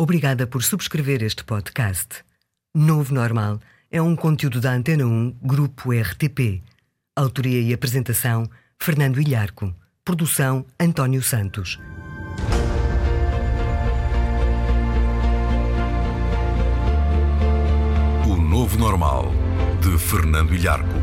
Obrigada por subscrever este podcast. Novo Normal é um conteúdo da Antena 1 Grupo RTP. Autoria e apresentação: Fernando Ilharco. Produção: António Santos. O Novo Normal, de Fernando Ilharco.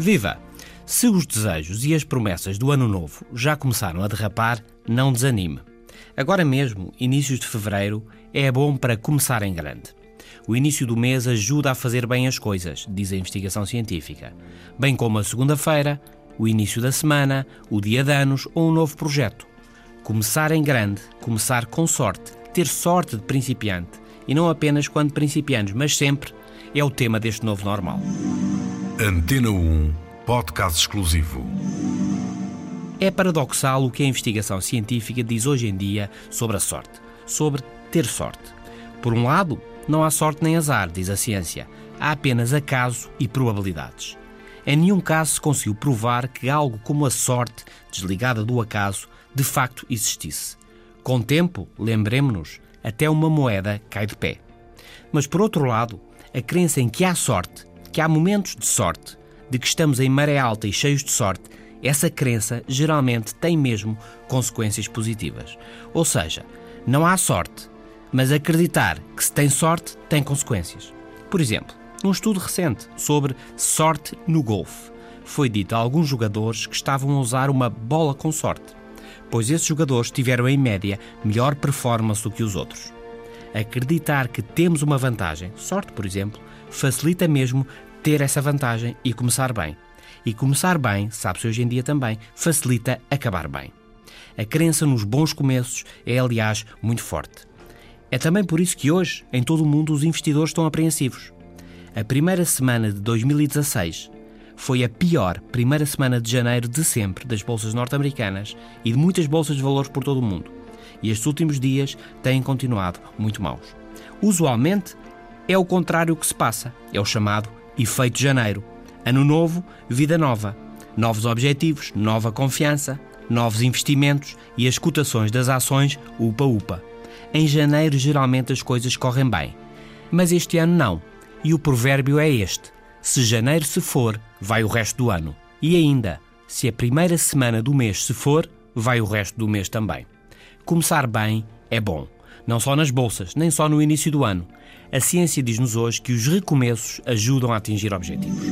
Viva! Se os desejos e as promessas do ano novo já começaram a derrapar, não desanime. Agora mesmo, inícios de fevereiro, é bom para começar em grande. O início do mês ajuda a fazer bem as coisas, diz a investigação científica. Bem como a segunda-feira, o início da semana, o dia de anos ou um novo projeto. Começar em grande, começar com sorte, ter sorte de principiante, e não apenas quando principiantes, mas sempre, é o tema deste novo normal. Antena 1 Podcast exclusivo. É paradoxal o que a investigação científica diz hoje em dia sobre a sorte, sobre ter sorte. Por um lado, não há sorte nem azar, diz a ciência, há apenas acaso e probabilidades. Em nenhum caso se conseguiu provar que algo como a sorte, desligada do acaso, de facto existisse. Com o tempo, lembremos-nos, até uma moeda cai de pé. Mas por outro lado, a crença em que há sorte, que há momentos de sorte, de que estamos em maré alta e cheios de sorte, essa crença geralmente tem mesmo consequências positivas. Ou seja, não há sorte, mas acreditar que se tem sorte tem consequências. Por exemplo, num estudo recente sobre sorte no golfe, foi dito a alguns jogadores que estavam a usar uma bola com sorte, pois esses jogadores tiveram em média melhor performance do que os outros. Acreditar que temos uma vantagem, sorte por exemplo, facilita mesmo ter essa vantagem e começar bem. E começar bem, sabe-se hoje em dia também, facilita acabar bem. A crença nos bons começos é, aliás, muito forte. É também por isso que hoje, em todo o mundo, os investidores estão apreensivos. A primeira semana de 2016 foi a pior primeira semana de janeiro de sempre das bolsas norte-americanas e de muitas bolsas de valores por todo o mundo. E estes últimos dias têm continuado muito maus. Usualmente, é o contrário que se passa. É o chamado efeito janeiro. Ano novo, vida nova. Novos objetivos, nova confiança, novos investimentos e as cotações das ações upa-upa. Em janeiro, geralmente as coisas correm bem. Mas este ano não. E o provérbio é este: se janeiro se for, vai o resto do ano. E ainda, se a primeira semana do mês se for, vai o resto do mês também. Começar bem é bom, não só nas bolsas, nem só no início do ano. A ciência diz-nos hoje que os recomeços ajudam a atingir objetivos.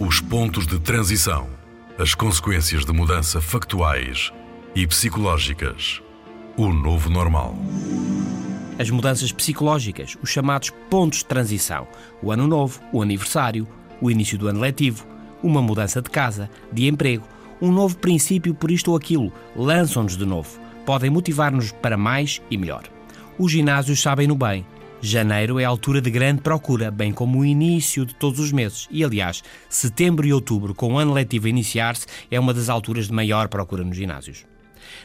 Os pontos de transição. As consequências de mudança factuais e psicológicas. O novo normal. As mudanças psicológicas, os chamados pontos de transição, o ano novo, o aniversário, o início do ano letivo, uma mudança de casa, de emprego, um novo princípio por isto ou aquilo, lançam-nos de novo, podem motivar-nos para mais e melhor. Os ginásios sabem no bem, Janeiro é a altura de grande procura, bem como o início de todos os meses. E, aliás, setembro e outubro, com o ano letivo a iniciar-se, é uma das alturas de maior procura nos ginásios.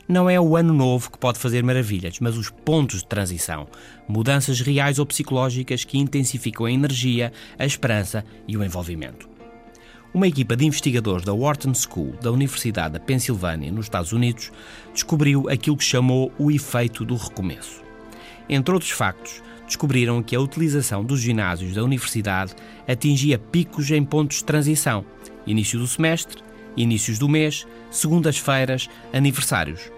Não é o ano novo que pode fazer maravilhas, mas os pontos de transição, mudanças reais ou psicológicas que intensificam a energia, a esperança e o envolvimento. Uma equipa de investigadores da Wharton School da Universidade da Pensilvânia, nos Estados Unidos, descobriu aquilo que chamou o efeito do recomeço. Entre outros factos, descobriram que a utilização dos ginásios da universidade atingia picos em pontos de transição, início do semestre, inícios do mês, segundas-feiras, aniversários.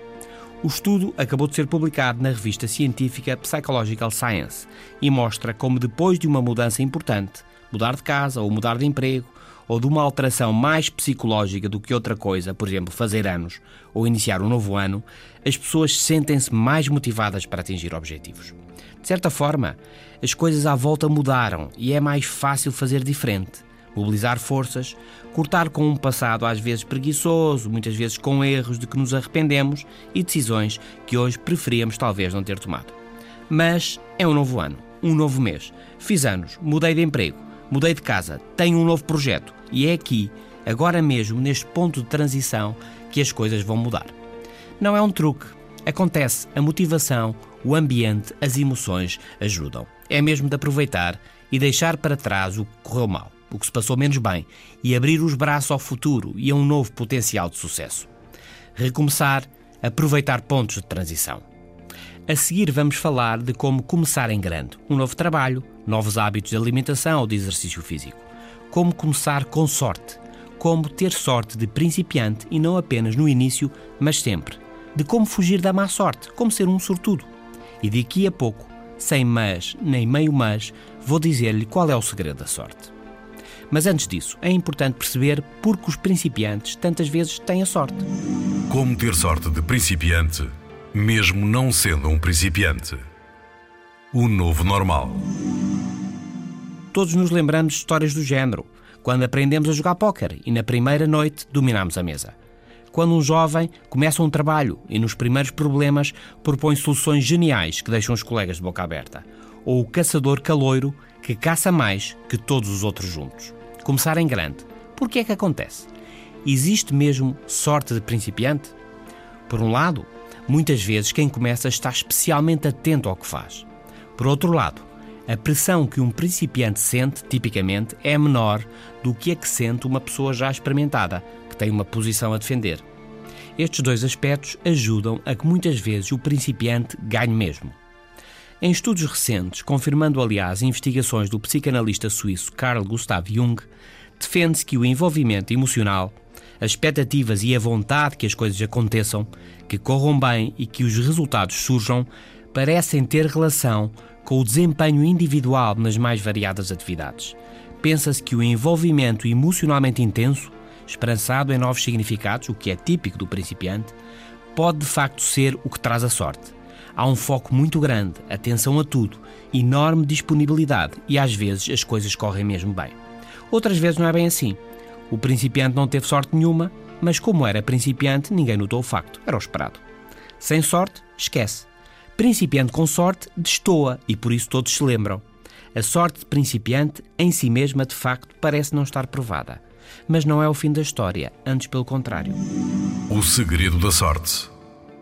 O estudo acabou de ser publicado na revista científica Psychological Science e mostra como depois de uma mudança importante, mudar de casa ou mudar de emprego, ou de uma alteração mais psicológica do que outra coisa, por exemplo, fazer anos ou iniciar um novo ano, as pessoas sentem-se mais motivadas para atingir objetivos. De certa forma, as coisas à volta mudaram e é mais fácil fazer diferente. Mobilizar forças, cortar com um passado às vezes preguiçoso, muitas vezes com erros de que nos arrependemos e decisões que hoje preferíamos talvez não ter tomado. Mas é um novo ano, um novo mês. Fiz anos, mudei de emprego, mudei de casa, tenho um novo projeto e é aqui, agora mesmo, neste ponto de transição, que as coisas vão mudar. Não é um truque, Acontece, a motivação, o ambiente, as emoções ajudam. É mesmo de aproveitar e deixar para trás o que correu mal, o que se passou menos bem e abrir os braços ao futuro e a um novo potencial de sucesso. Recomeçar, aproveitar pontos de transição. A seguir, vamos falar de como começar em grande, um novo trabalho, novos hábitos de alimentação ou de exercício físico. Como começar com sorte, como ter sorte de principiante e não apenas no início, mas sempre. De como fugir da má sorte, como ser um sortudo. E daqui a pouco, sem mas nem meio mas, vou dizer-lhe qual é o segredo da sorte. Mas antes disso, é importante perceber porque os principiantes tantas vezes têm a sorte. Como ter sorte de principiante, mesmo não sendo um principiante. O novo normal. Todos nos lembramos de histórias do género, quando aprendemos a jogar póquer e na primeira noite dominamos a mesa. Quando um jovem começa um trabalho e nos primeiros problemas propõe soluções geniais que deixam os colegas de boca aberta. Ou o caçador caloiro que caça mais que todos os outros juntos. Começar em grande. Por que é que acontece? Existe mesmo sorte de principiante? Por um lado, muitas vezes quem começa está especialmente atento ao que faz. Por outro lado, a pressão que um principiante sente, tipicamente, é menor do que a que sente uma pessoa já experimentada, que tem uma posição a defender. Estes dois aspectos ajudam a que muitas vezes o principiante ganhe mesmo. Em estudos recentes, confirmando aliás investigações do psicanalista suíço Carl Gustav Jung, defende-se que o envolvimento emocional, as expectativas e a vontade que as coisas aconteçam, que corram bem e que os resultados surjam, parecem ter relação com o desempenho individual nas mais variadas atividades. Pensa-se que o envolvimento emocionalmente intenso, esperançado em novos significados, o que é típico do principiante, pode de facto ser o que traz a sorte. Há um foco muito grande, atenção a tudo, enorme disponibilidade e às vezes as coisas correm mesmo bem. Outras vezes não é bem assim. O principiante não teve sorte nenhuma, mas como era principiante, ninguém notou o facto, era o esperado. Sem sorte, esquece. Principiante com sorte destoa e por isso todos se lembram. A sorte de principiante em si mesma de facto parece não estar provada. Mas não é o fim da história, antes pelo contrário. O segredo da sorte.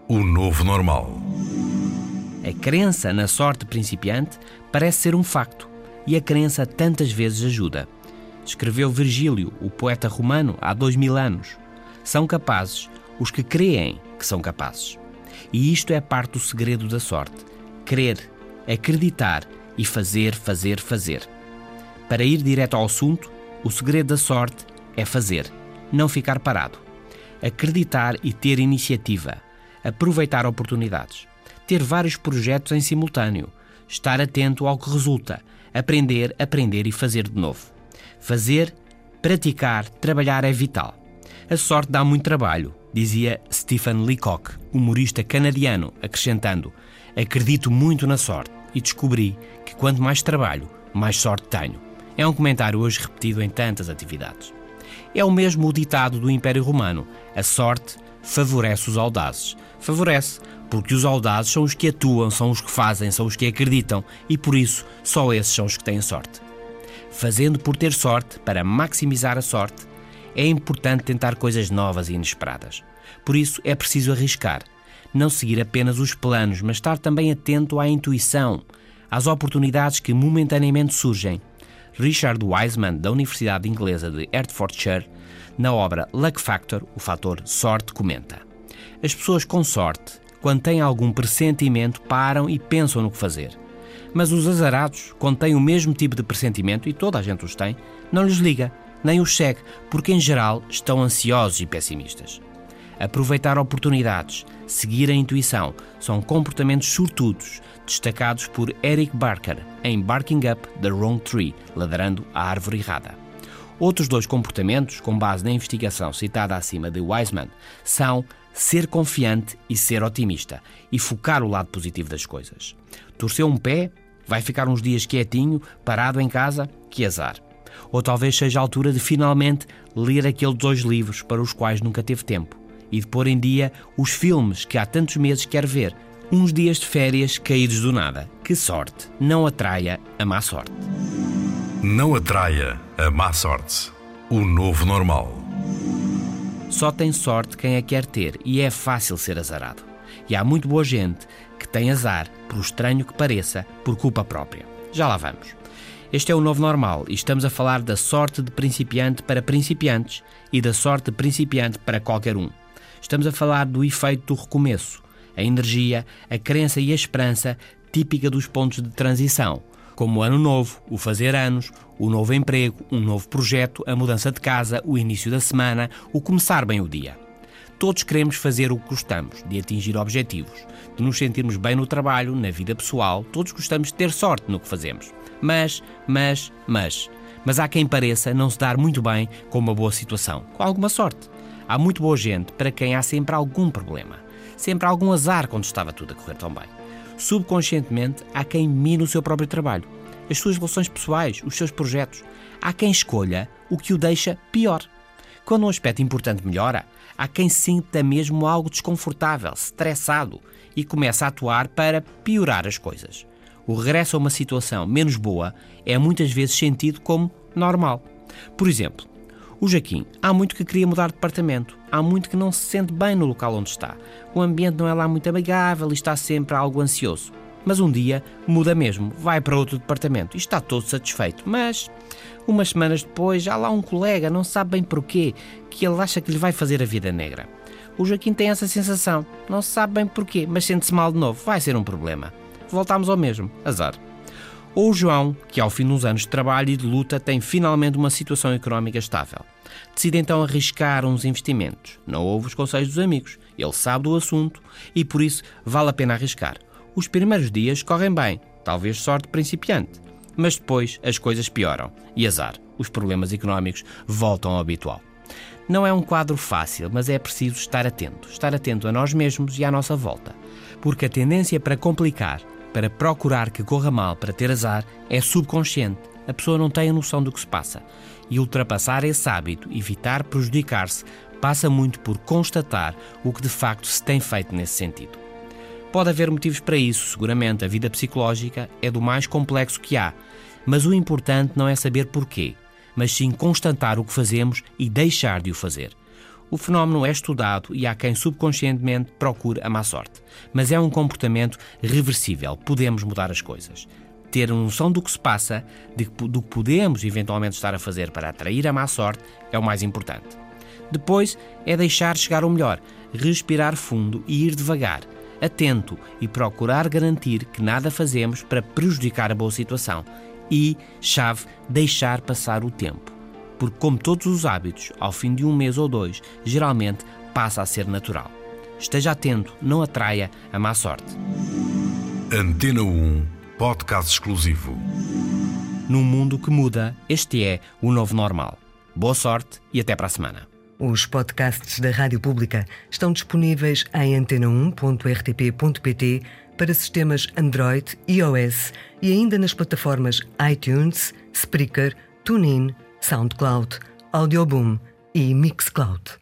O novo normal. A crença na sorte principiante parece ser um facto e a crença tantas vezes ajuda. Escreveu Virgílio, o poeta romano, há dois mil anos. São capazes os que creem que são capazes. E isto é parte do segredo da sorte: crer, acreditar e fazer, fazer, fazer. Para ir direto ao assunto, o segredo da sorte é fazer, não ficar parado. Acreditar e ter iniciativa, aproveitar oportunidades, ter vários projetos em simultâneo, estar atento ao que resulta, aprender, aprender e fazer de novo. Fazer, praticar, trabalhar é vital. A sorte dá muito trabalho, dizia Stephen Leacock, humorista canadiano, acrescentando: Acredito muito na sorte e descobri que quanto mais trabalho, mais sorte tenho. É um comentário hoje repetido em tantas atividades. É o mesmo o ditado do Império Romano: a sorte favorece os audazes. Favorece, porque os audazes são os que atuam, são os que fazem, são os que acreditam e por isso só esses são os que têm sorte. Fazendo por ter sorte, para maximizar a sorte, é importante tentar coisas novas e inesperadas. Por isso é preciso arriscar. Não seguir apenas os planos, mas estar também atento à intuição, às oportunidades que momentaneamente surgem. Richard Wiseman, da Universidade Inglesa de Hertfordshire, na obra Luck Factor, o fator sorte, comenta: As pessoas com sorte, quando têm algum pressentimento, param e pensam no que fazer. Mas os azarados, quando têm o mesmo tipo de pressentimento, e toda a gente os tem, não lhes liga nem os segue, porque em geral estão ansiosos e pessimistas. Aproveitar oportunidades, seguir a intuição, são comportamentos sortudos, destacados por Eric Barker em Barking Up the Wrong Tree, ladrando a árvore errada. Outros dois comportamentos, com base na investigação citada acima de Wiseman, são ser confiante e ser otimista, e focar o lado positivo das coisas. Torceu um pé, vai ficar uns dias quietinho, parado em casa, que azar. Ou talvez seja a altura de finalmente ler aqueles dois livros para os quais nunca teve tempo e de pôr em dia os filmes que há tantos meses quer ver. Uns dias de férias caídos do nada. Que sorte! Não atraia a má sorte. Não atraia a má sorte. O novo normal. Só tem sorte quem a quer ter e é fácil ser azarado. E há muito boa gente que tem azar, por estranho que pareça, por culpa própria. Já lá vamos. Este é o novo normal e estamos a falar da sorte de principiante para principiantes e da sorte de principiante para qualquer um. Estamos a falar do efeito do recomeço, a energia, a crença e a esperança típica dos pontos de transição, como o ano novo, o fazer anos, o novo emprego, um novo projeto, a mudança de casa, o início da semana, o começar bem o dia. Todos queremos fazer o que gostamos, de atingir objetivos, de nos sentirmos bem no trabalho, na vida pessoal, todos gostamos de ter sorte no que fazemos. Mas, mas, mas. Mas há quem pareça não se dar muito bem com uma boa situação, com alguma sorte. Há muito boa gente para quem há sempre algum problema, sempre algum azar quando estava tudo a correr tão bem. Subconscientemente, há quem mine o seu próprio trabalho, as suas relações pessoais, os seus projetos. Há quem escolha o que o deixa pior. Quando um aspecto importante melhora, há quem sinta mesmo algo desconfortável, estressado e começa a atuar para piorar as coisas. O regresso a uma situação menos boa é muitas vezes sentido como normal. Por exemplo, o Jaquim, há muito que queria mudar de departamento, há muito que não se sente bem no local onde está. O ambiente não é lá muito amigável e está sempre algo ansioso. Mas um dia muda mesmo, vai para outro departamento e está todo satisfeito. Mas umas semanas depois, há lá um colega, não sabe bem porquê, que ele acha que lhe vai fazer a vida negra. O Joaquim tem essa sensação, não sabe bem porquê, mas sente-se mal de novo, vai ser um problema. Voltamos ao mesmo, azar. Ou o João, que ao fim de uns anos de trabalho e de luta tem finalmente uma situação económica estável. Decide então arriscar uns investimentos. Não ouve os conselhos dos amigos, ele sabe do assunto e por isso vale a pena arriscar. Os primeiros dias correm bem, talvez sorte principiante, mas depois as coisas pioram e azar, os problemas económicos voltam ao habitual. Não é um quadro fácil, mas é preciso estar atento, estar atento a nós mesmos e à nossa volta, porque a tendência para complicar, para procurar que corra mal, para ter azar, é subconsciente. A pessoa não tem a noção do que se passa. E ultrapassar esse hábito, evitar prejudicar-se, passa muito por constatar o que de facto se tem feito nesse sentido. Pode haver motivos para isso, seguramente. A vida psicológica é do mais complexo que há. Mas o importante não é saber porquê, mas sim constatar o que fazemos e deixar de o fazer. O fenómeno é estudado e há quem subconscientemente procure a má sorte. Mas é um comportamento reversível, podemos mudar as coisas. Ter noção do que se passa, de, do que podemos eventualmente estar a fazer para atrair a má sorte, é o mais importante. Depois é deixar chegar o melhor, respirar fundo e ir devagar atento e procurar garantir que nada fazemos para prejudicar a boa situação. E, chave, deixar passar o tempo. Porque, como todos os hábitos, ao fim de um mês ou dois, geralmente passa a ser natural. Esteja atento, não atraia a má sorte. Antena 1 Podcast Exclusivo. Num mundo que muda, este é o novo normal. Boa sorte e até para a semana. Os podcasts da Rádio Pública estão disponíveis em antena1.rtp.pt para sistemas Android, iOS e ainda nas plataformas iTunes, Spreaker, TuneIn, SoundCloud, Audioboom e Mixcloud.